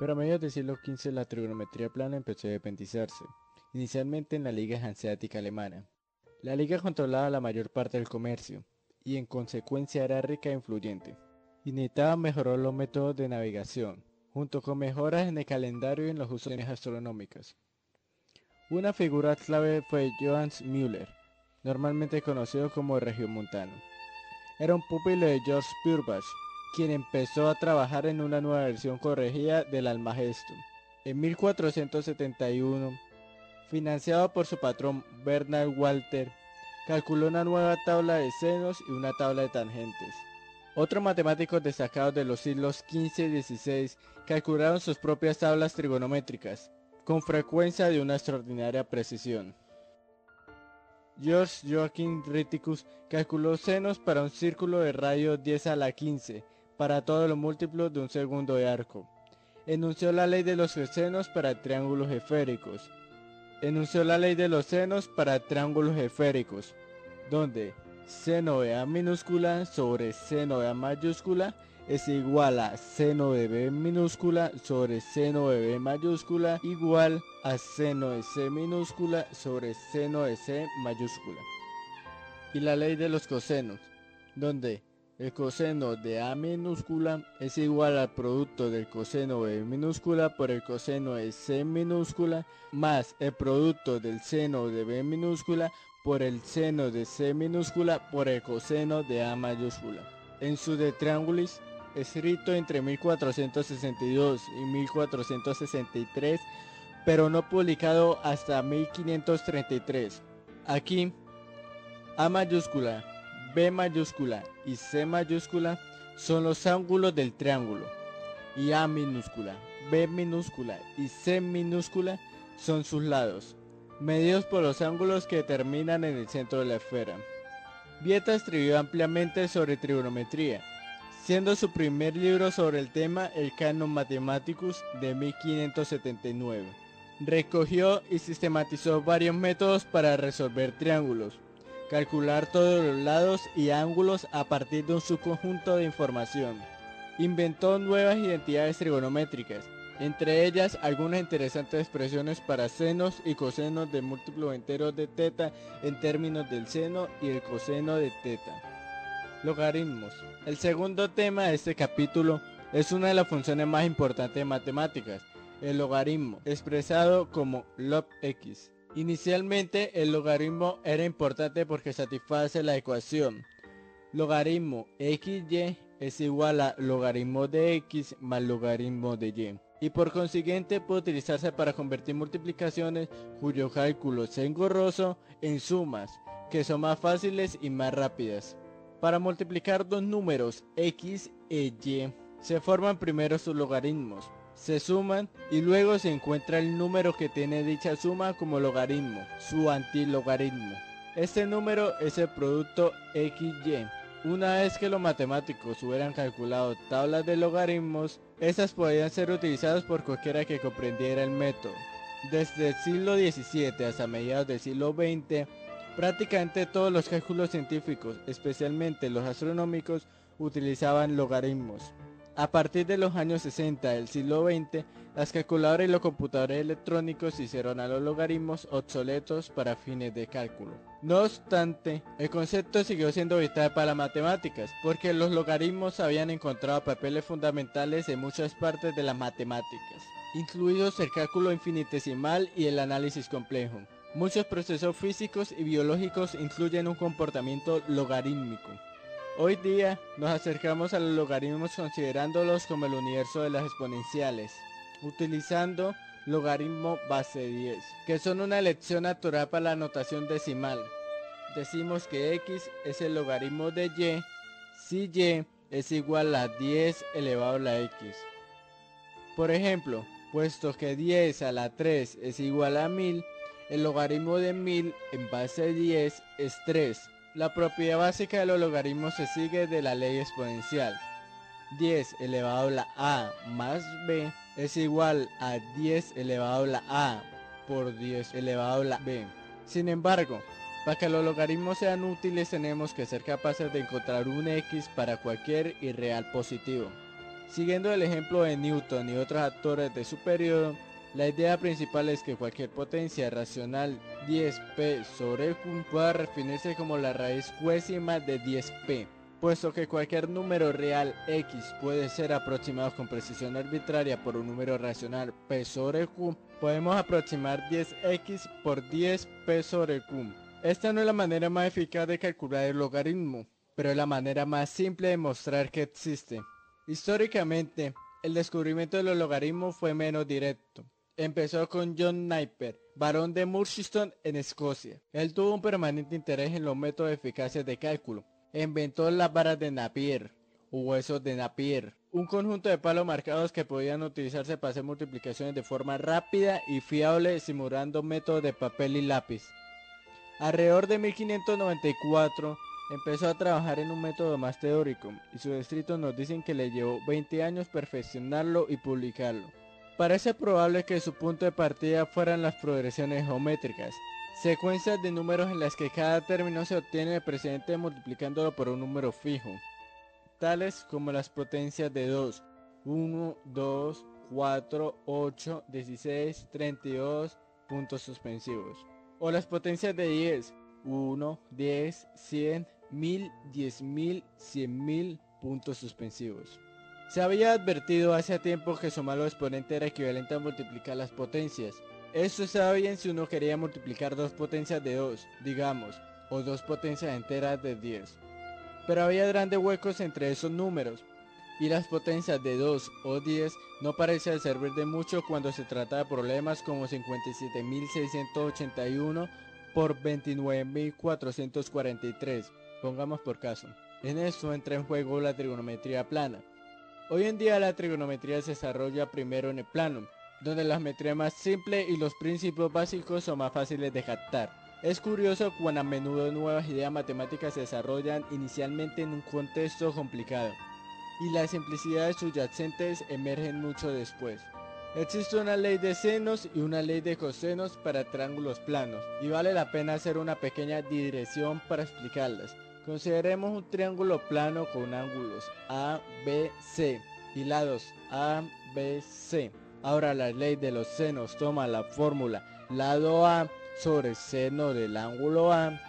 Pero a mediados del siglo XV la trigonometría plana empezó a dependizarse, inicialmente en la Liga Hanseática Alemana. La liga controlaba la mayor parte del comercio, y en consecuencia era rica e influyente. Y necesitaba mejorar los métodos de navegación, junto con mejoras en el calendario y en los usos astronómicos. Una figura clave fue Johannes Müller, normalmente conocido como Regiomontano. Era un pupilo de George Purbach, quien empezó a trabajar en una nueva versión corregida del Almagesto. En 1471, financiado por su patrón Bernard Walter, calculó una nueva tabla de senos y una tabla de tangentes. Otros matemáticos destacados de los siglos XV y XVI calcularon sus propias tablas trigonométricas, con frecuencia de una extraordinaria precisión. George Joachim Ritticus calculó senos para un círculo de radio 10 a la 15 para todos los múltiplos de un segundo de arco. Enunció la ley de los senos para triángulos esféricos. Enunció la ley de los senos para triángulos esféricos, donde seno de A minúscula sobre seno de A mayúscula es igual a seno de B minúscula sobre seno de B mayúscula igual a seno de C minúscula sobre seno de C mayúscula. Y la ley de los cosenos, donde el coseno de A minúscula es igual al producto del coseno de minúscula por el coseno de C minúscula más el producto del seno de B minúscula por el seno de C minúscula por el coseno de A mayúscula. En su De Triangulis, escrito entre 1462 y 1463, pero no publicado hasta 1533. Aquí, A mayúscula B mayúscula y C mayúscula son los ángulos del triángulo y A minúscula, B minúscula y C minúscula son sus lados, medidos por los ángulos que terminan en el centro de la esfera. Vieta escribió ampliamente sobre trigonometría, siendo su primer libro sobre el tema el Canon Mathematicus de 1579. Recogió y sistematizó varios métodos para resolver triángulos, calcular todos los lados y ángulos a partir de un subconjunto de información. Inventó nuevas identidades trigonométricas, entre ellas algunas interesantes expresiones para senos y cosenos de múltiplos enteros de teta en términos del seno y el coseno de teta. Logaritmos. El segundo tema de este capítulo es una de las funciones más importantes de matemáticas, el logaritmo, expresado como log x. Inicialmente el logaritmo era importante porque satisface la ecuación. Logaritmo xy es igual a logaritmo de x más logaritmo de y. Y por consiguiente puede utilizarse para convertir multiplicaciones cuyo cálculo es engorroso en sumas que son más fáciles y más rápidas. Para multiplicar dos números x e y se forman primero sus logaritmos se suman y luego se encuentra el número que tiene dicha suma como logaritmo, su antilogaritmo. Este número es el producto XY. Una vez que los matemáticos hubieran calculado tablas de logaritmos, estas podían ser utilizadas por cualquiera que comprendiera el método. Desde el siglo XVII hasta mediados del siglo XX, prácticamente todos los cálculos científicos, especialmente los astronómicos, utilizaban logaritmos. A partir de los años 60 del siglo XX, las calculadoras y los computadores electrónicos hicieron a los logaritmos obsoletos para fines de cálculo. No obstante, el concepto siguió siendo vital para las matemáticas, porque los logaritmos habían encontrado papeles fundamentales en muchas partes de las matemáticas, incluidos el cálculo infinitesimal y el análisis complejo. Muchos procesos físicos y biológicos incluyen un comportamiento logarítmico. Hoy día nos acercamos a los logaritmos considerándolos como el universo de las exponenciales, utilizando logaritmo base 10, que son una elección natural para la notación decimal. Decimos que x es el logaritmo de y si y es igual a 10 elevado a la x. Por ejemplo, puesto que 10 a la 3 es igual a 1000, el logaritmo de 1000 en base 10 es 3 la propiedad básica de los logaritmos se sigue de la ley exponencial. 10 elevado a la a más b es igual a 10 elevado a la a por 10 elevado a la b. Sin embargo, para que los logaritmos sean útiles tenemos que ser capaces de encontrar un x para cualquier irreal positivo. Siguiendo el ejemplo de Newton y otros actores de su periodo, la idea principal es que cualquier potencia racional 10p sobre q pueda definirse como la raíz cuésima de 10p, puesto que cualquier número real x puede ser aproximado con precisión arbitraria por un número racional p sobre q, podemos aproximar 10x por 10p sobre q. Esta no es la manera más eficaz de calcular el logaritmo, pero es la manera más simple de mostrar que existe. Históricamente, el descubrimiento de los logaritmos fue menos directo. Empezó con John Napier, barón de Murchiston en Escocia. Él tuvo un permanente interés en los métodos eficaces de cálculo. Inventó las varas de Napier, o huesos de Napier, un conjunto de palos marcados que podían utilizarse para hacer multiplicaciones de forma rápida y fiable simulando métodos de papel y lápiz. Alrededor de 1594 empezó a trabajar en un método más teórico y sus escritos nos dicen que le llevó 20 años perfeccionarlo y publicarlo. Parece probable que su punto de partida fueran las progresiones geométricas, secuencias de números en las que cada término se obtiene el precedente multiplicándolo por un número fijo, tales como las potencias de 2, 1, 2, 4, 8, 16, 32, puntos suspensivos, o las potencias de 10, 1, 10, 100, 1000, 10000, 100.000 puntos suspensivos. Se había advertido hace tiempo que sumar los exponentes era equivalente a multiplicar las potencias. Esto estaba bien si uno quería multiplicar dos potencias de 2, digamos, o dos potencias enteras de 10. Pero había grandes huecos entre esos números, y las potencias de 2 o 10 no parecían servir de mucho cuando se trata de problemas como 57.681 por 29.443, pongamos por caso. En esto entra en juego la trigonometría plana. Hoy en día la trigonometría se desarrolla primero en el plano, donde la geometría es más simple y los principios básicos son más fáciles de captar. Es curioso cuán a menudo nuevas ideas matemáticas se desarrollan inicialmente en un contexto complicado, y las simplicidades subyacentes emergen mucho después. Existe una ley de senos y una ley de cosenos para triángulos planos, y vale la pena hacer una pequeña digresión para explicarlas. Consideremos un triángulo plano con ángulos A, B, C y lados A, B, C. Ahora la ley de los senos toma la fórmula lado A sobre seno del ángulo A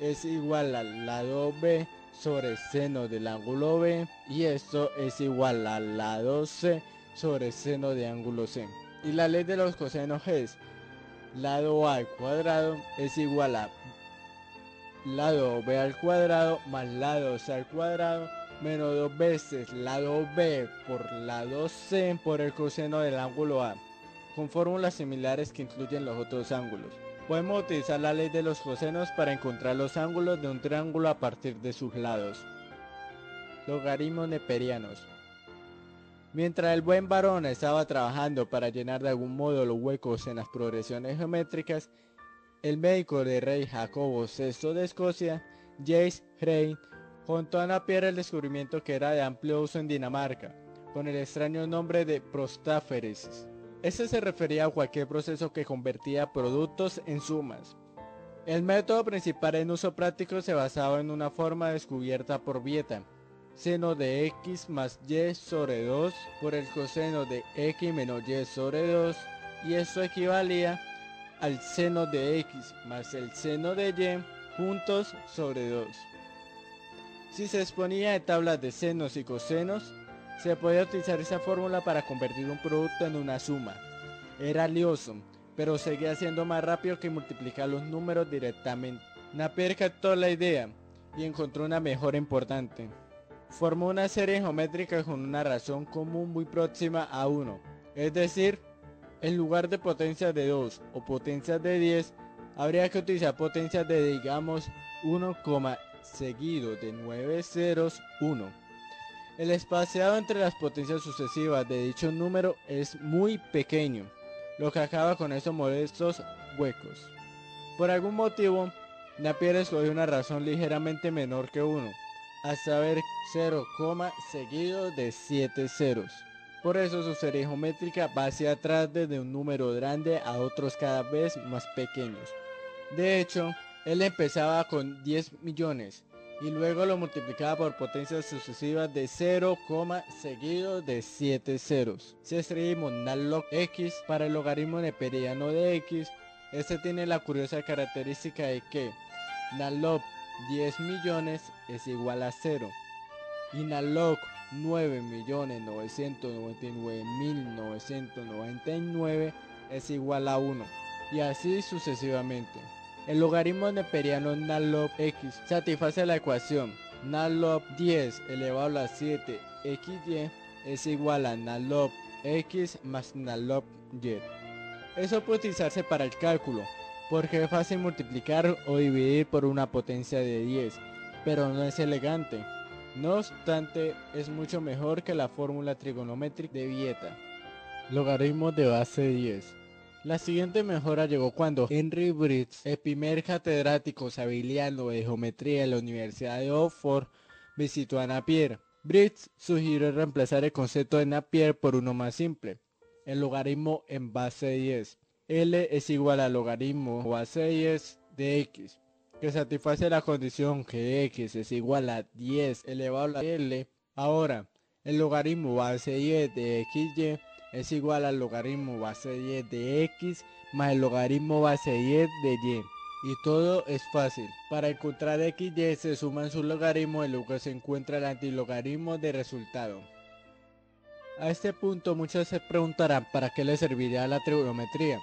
es igual al lado B sobre seno del ángulo B y esto es igual al lado C sobre seno de ángulo C. Y la ley de los cosenos es lado A al cuadrado es igual a lado B al cuadrado más lado C al cuadrado menos dos veces lado B por lado C por el coseno del ángulo A, con fórmulas similares que incluyen los otros ángulos. Podemos utilizar la ley de los cosenos para encontrar los ángulos de un triángulo a partir de sus lados. Logaritmos neperianos. Mientras el buen varón estaba trabajando para llenar de algún modo los huecos en las progresiones geométricas, el médico de rey Jacobo VI de Escocia, James Rey, contó a Napier el descubrimiento que era de amplio uso en Dinamarca, con el extraño nombre de prostáferesis. Este se refería a cualquier proceso que convertía productos en sumas. El método principal en uso práctico se basaba en una forma descubierta por Vieta, seno de x más y sobre 2 por el coseno de x menos y sobre 2 y esto equivalía al seno de x más el seno de y juntos sobre 2. Si se exponía de tablas de senos y cosenos, se podía utilizar esa fórmula para convertir un producto en una suma. Era lioso, pero seguía siendo más rápido que multiplicar los números directamente. Napier captó la idea y encontró una mejor importante. Formó una serie geométrica con una razón común muy próxima a 1, es decir, en lugar de potencias de 2 o potencias de 10, habría que utilizar potencias de digamos 1, seguido de 9 ceros 1. El espaciado entre las potencias sucesivas de dicho número es muy pequeño, lo que acaba con esos modestos huecos. Por algún motivo, Napier escogió una razón ligeramente menor que 1, a saber 0, seguido de 7 ceros. Por eso su serie geométrica va hacia atrás desde un número grande a otros cada vez más pequeños. De hecho, él empezaba con 10 millones y luego lo multiplicaba por potencias sucesivas de 0, seguido de 7 ceros. Si escribimos nalog x para el logaritmo neperiano de x, este tiene la curiosa característica de que nalog 10 millones es igual a 0 y nalog 9.999.999 es igual a 1 y así sucesivamente. El logaritmo neperiano nalog x satisface la ecuación nalog 10 elevado a la 7 xy es igual a nalog x más nalog y. Eso puede utilizarse para el cálculo, porque es fácil multiplicar o dividir por una potencia de 10, pero no es elegante. No obstante, es mucho mejor que la fórmula trigonométrica de Vieta. Logaritmo de base 10. La siguiente mejora llegó cuando Henry Briggs, el primer catedrático de geometría de la Universidad de Oxford, visitó a Napier. Briggs sugirió reemplazar el concepto de Napier por uno más simple, el logaritmo en base 10. L es igual al logaritmo base 10 de x, que satisface la condición que x es igual a 10 elevado a L. Ahora, el logaritmo base 10 de xy es igual al logaritmo base 10 de x más el logaritmo base 10 de y. Y todo es fácil. Para encontrar x y se suman sus logaritmos y luego se encuentra el antilogaritmo de resultado. A este punto muchos se preguntarán para qué le serviría la trigonometría.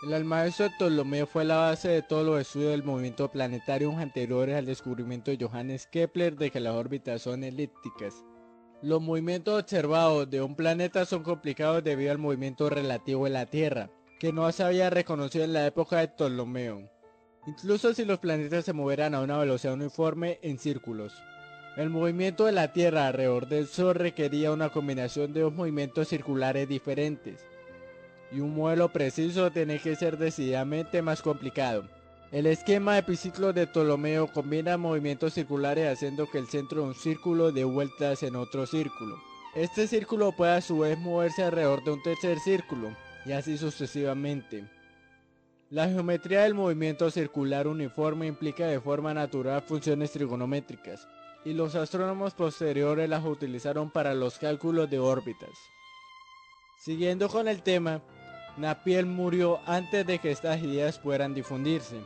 El maestro Ptolomeo fue la base de todos los estudios del movimiento planetario anteriores al descubrimiento de Johannes Kepler de que las órbitas son elípticas. Los movimientos observados de un planeta son complicados debido al movimiento relativo de la Tierra, que no se había reconocido en la época de Ptolomeo, incluso si los planetas se movieran a una velocidad uniforme en círculos. El movimiento de la Tierra alrededor del Sol requería una combinación de dos movimientos circulares diferentes, y un modelo preciso tiene que ser decididamente más complicado. El esquema epiciclo de Ptolomeo combina movimientos circulares haciendo que el centro de un círculo dé vueltas en otro círculo. Este círculo puede a su vez moverse alrededor de un tercer círculo, y así sucesivamente. La geometría del movimiento circular uniforme implica de forma natural funciones trigonométricas, y los astrónomos posteriores las utilizaron para los cálculos de órbitas. Siguiendo con el tema, Napier murió antes de que estas ideas puedan difundirse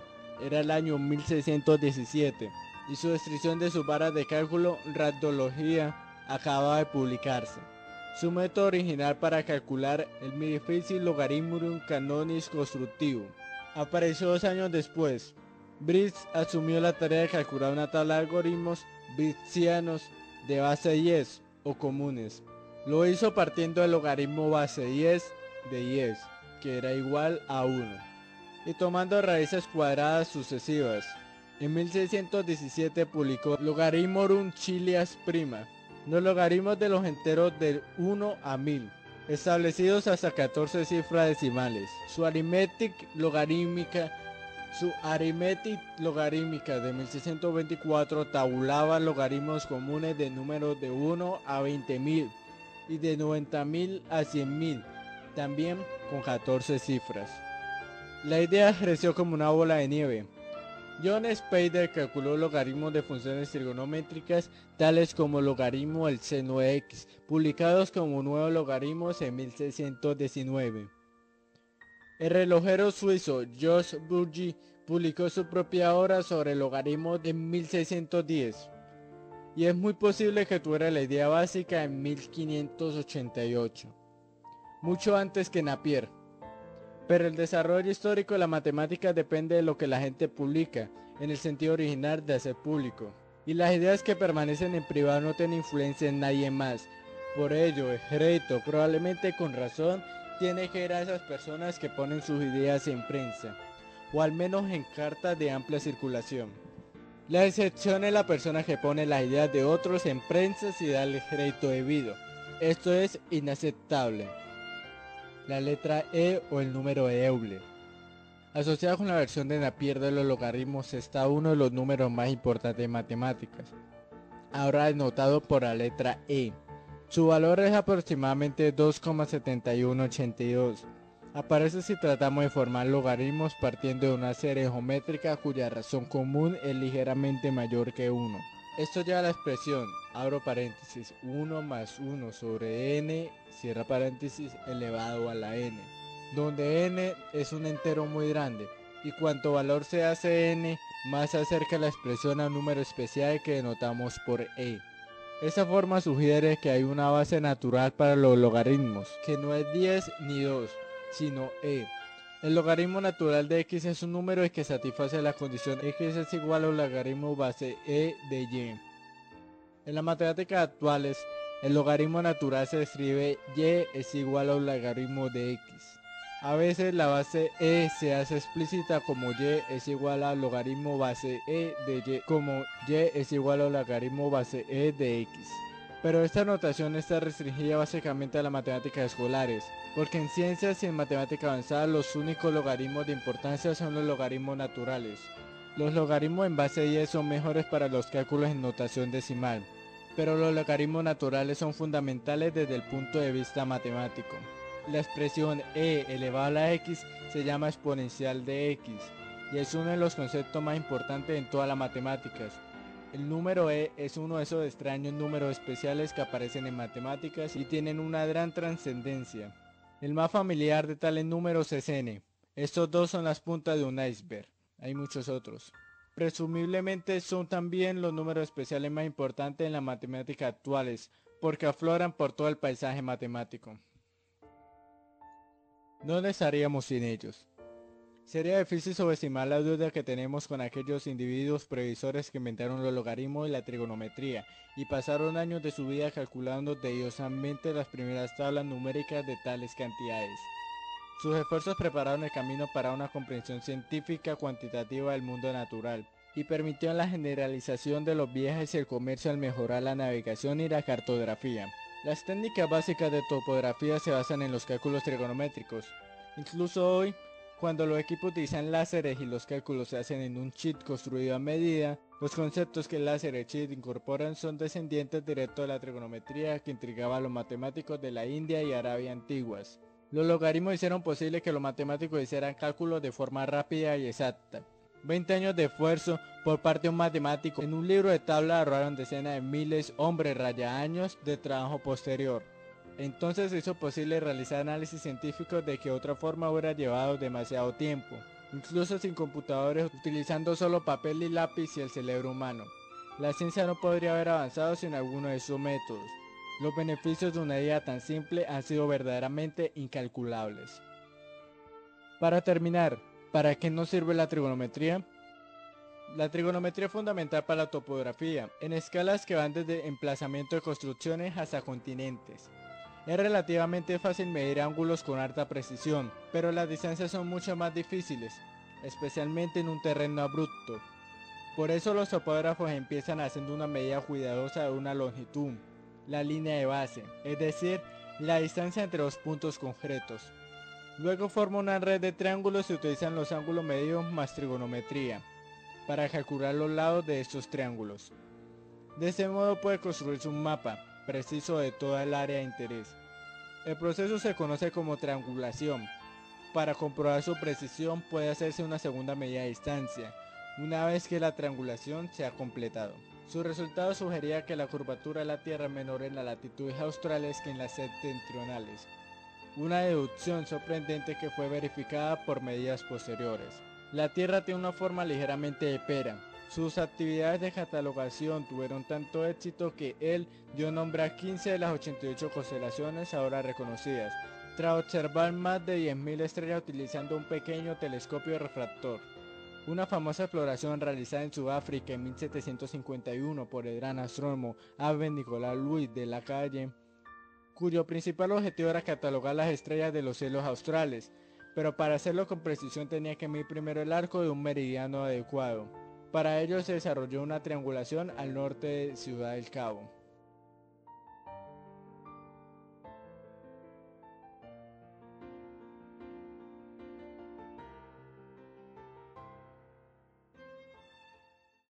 era el año 1617 y su descripción de sus varas de cálculo radiología acaba de publicarse. Su método original para calcular el difícil logaritmo canonis constructivo apareció dos años después. Briggs asumió la tarea de calcular una tabla de algoritmos britsianos de base 10 o comunes. Lo hizo partiendo del logaritmo base 10 de 10, que era igual a 1 y tomando raíces cuadradas sucesivas. En 1617 publicó Logarimorum Chilias Prima, los logaritmos de los enteros del 1 a 1000, establecidos hasta 14 cifras decimales. Su aritmética logarítmica su Arithmetic logarítmica de 1624 tabulaba logaritmos comunes de números de 1 a 20.000 y de 90.000 a 100.000, también con 14 cifras. La idea creció como una bola de nieve. John Spader calculó logaritmos de funciones trigonométricas tales como logaritmo del seno x, publicados como nuevos logaritmos en 1619. El relojero suizo George Burgi publicó su propia obra sobre logaritmos en 1610 y es muy posible que tuviera la idea básica en 1588, mucho antes que Napier. Pero el desarrollo histórico de la matemática depende de lo que la gente publica, en el sentido original de hacer público. Y las ideas que permanecen en privado no tienen influencia en nadie más. Por ello, el crédito, probablemente con razón, tiene que ir a esas personas que ponen sus ideas en prensa, o al menos en cartas de amplia circulación. La excepción es la persona que pone las ideas de otros en prensa y da el crédito debido. Esto es inaceptable la letra E o el número Euler. Asociado con la versión de Napier de los logaritmos está uno de los números más importantes de matemáticas, ahora denotado por la letra E. Su valor es aproximadamente 2,7182 Aparece si tratamos de formar logaritmos partiendo de una serie geométrica cuya razón común es ligeramente mayor que 1. Esto lleva a la expresión, abro paréntesis, 1 más 1 sobre n, cierra paréntesis, elevado a la n, donde n es un entero muy grande, y cuanto valor se hace n, más se acerca la expresión a un número especial que denotamos por e. Esta forma sugiere que hay una base natural para los logaritmos, que no es 10 ni 2, sino e. El logaritmo natural de x es un número que satisface la condición x es igual al logaritmo base e de y. En las matemáticas actuales, el logaritmo natural se escribe y es igual al logaritmo de x. A veces la base e se hace explícita como y es igual al logaritmo base e de y, como y es igual al logaritmo base e de x. Pero esta notación está restringida básicamente a las matemáticas escolares, porque en ciencias y en matemática avanzada los únicos logaritmos de importancia son los logaritmos naturales. Los logaritmos en base 10 son mejores para los cálculos en notación decimal, pero los logaritmos naturales son fundamentales desde el punto de vista matemático. La expresión e elevado a la x se llama exponencial de x, y es uno de los conceptos más importantes en todas las matemáticas, el número e es uno de esos extraños números especiales que aparecen en matemáticas y tienen una gran trascendencia. El más familiar de tales números es n. Estos dos son las puntas de un iceberg. Hay muchos otros. Presumiblemente son también los números especiales más importantes en la matemática actuales, porque afloran por todo el paisaje matemático. ¿Dónde estaríamos sin ellos? Sería difícil subestimar la duda que tenemos con aquellos individuos previsores que inventaron los logaritmos y la trigonometría y pasaron años de su vida calculando tediosamente las primeras tablas numéricas de tales cantidades. Sus esfuerzos prepararon el camino para una comprensión científica cuantitativa del mundo natural y permitieron la generalización de los viajes y el comercio al mejorar la navegación y la cartografía. Las técnicas básicas de topografía se basan en los cálculos trigonométricos. Incluso hoy, cuando los equipos utilizan láseres y los cálculos se hacen en un chip construido a medida, los conceptos que el láser y chip incorporan son descendientes directos de la trigonometría que intrigaba a los matemáticos de la India y Arabia antiguas. Los logaritmos hicieron posible que los matemáticos hicieran cálculos de forma rápida y exacta. 20 años de esfuerzo por parte de un matemático en un libro de tabla ahorraron decenas de miles, hombres, raya años de trabajo posterior. Entonces hizo posible realizar análisis científicos de que otra forma hubiera llevado demasiado tiempo, incluso sin computadores, utilizando solo papel y lápiz y el cerebro humano. La ciencia no podría haber avanzado sin alguno de esos métodos. Los beneficios de una idea tan simple han sido verdaderamente incalculables. Para terminar, ¿para qué nos sirve la trigonometría? La trigonometría es fundamental para la topografía, en escalas que van desde emplazamiento de construcciones hasta continentes. Es relativamente fácil medir ángulos con alta precisión, pero las distancias son mucho más difíciles, especialmente en un terreno abrupto. Por eso los topógrafos empiezan haciendo una medida cuidadosa de una longitud, la línea de base, es decir, la distancia entre los puntos concretos. Luego forma una red de triángulos y utilizan los ángulos medios más trigonometría para calcular los lados de estos triángulos. De este modo puede construirse un mapa, preciso de toda el área de interés. El proceso se conoce como triangulación. Para comprobar su precisión puede hacerse una segunda medida de distancia, una vez que la triangulación se ha completado. Su resultado sugería que la curvatura de la Tierra es menor en las latitudes australes que en las septentrionales. Una deducción sorprendente que fue verificada por medidas posteriores. La Tierra tiene una forma ligeramente de pera, sus actividades de catalogación tuvieron tanto éxito que él dio nombre a 15 de las 88 constelaciones ahora reconocidas, tras observar más de 10.000 estrellas utilizando un pequeño telescopio refractor. Una famosa exploración realizada en Sudáfrica en 1751 por el gran astrónomo Abel Nicolás Luis de la Calle, cuyo principal objetivo era catalogar las estrellas de los cielos australes, pero para hacerlo con precisión tenía que medir primero el arco de un meridiano adecuado. Para ello se desarrolló una triangulación al norte de Ciudad del Cabo.